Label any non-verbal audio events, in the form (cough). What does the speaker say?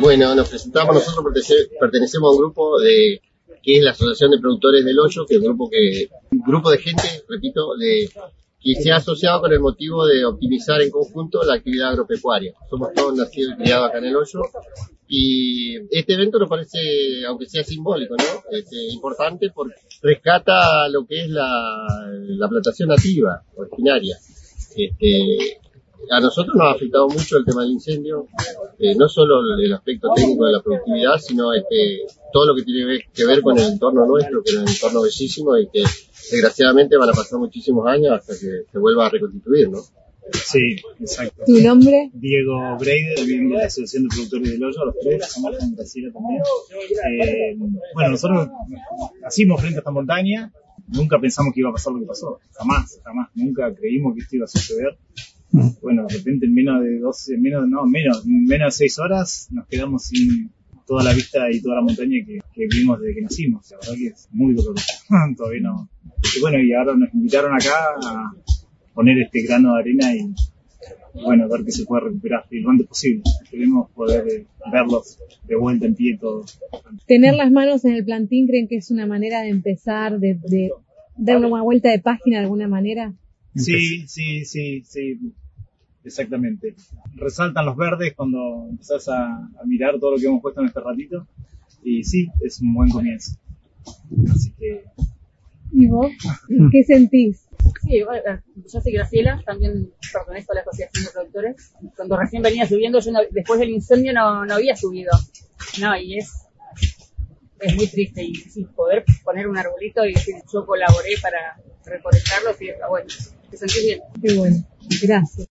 Bueno, nos presentamos, nosotros pertenecemos a un grupo de que es la Asociación de Productores del Hoyo, que es un grupo que, un grupo de gente, repito, que se ha asociado con el motivo de optimizar en conjunto la actividad agropecuaria. Somos todos nacidos y criados acá en el Hoyo y este evento nos parece, aunque sea simbólico, ¿no? Este, importante porque rescata lo que es la, la plantación nativa, originaria. Este, a nosotros nos ha afectado mucho el tema del incendio, eh, no solo el aspecto técnico de la productividad, sino este, todo lo que tiene que ver con el entorno nuestro, que es un entorno bellísimo y que desgraciadamente van a pasar muchísimos años hasta que se vuelva a reconstituir, ¿no? Sí, exacto. ¿Tu nombre? Diego Breider, miembro de la Asociación de Productores del Hoyo, los tres, somos con Graciela también. Eh, bueno, nosotros nacimos frente a esta montaña, nunca pensamos que iba a pasar lo que pasó, jamás, jamás, nunca creímos que esto iba a suceder. Bueno, de repente en menos de 12, menos, no, menos, menos de 6 horas nos quedamos sin toda la vista y toda la montaña que, que vimos desde que nacimos. La verdad que es muy doloroso. (laughs) Todavía no. Y bueno, y ahora nos invitaron acá a poner este grano de arena y, bueno, ver que se puede recuperar lo antes posible. Queremos poder eh, verlos de vuelta en pie todo. Tener las manos en el plantín, ¿creen que es una manera de empezar, de, de darle una vuelta de página de alguna manera? Sí, sí, sí, sí, exactamente. Resaltan los verdes cuando empezás a, a, mirar todo lo que hemos puesto en este ratito y sí, es un buen comienzo. Así que... ¿Y vos? ¿Qué (laughs) sentís? Sí, bueno, yo soy Graciela, también pertenezco a la Asociación de Productores. Cuando recién venía subiendo, yo no, después del incendio no, no había subido. No, y es, es muy triste. Y sí, poder poner un arbolito y decir, yo colaboré para recolectarlo, sí, está bueno. Te sentís bien. Qué bueno. Gracias.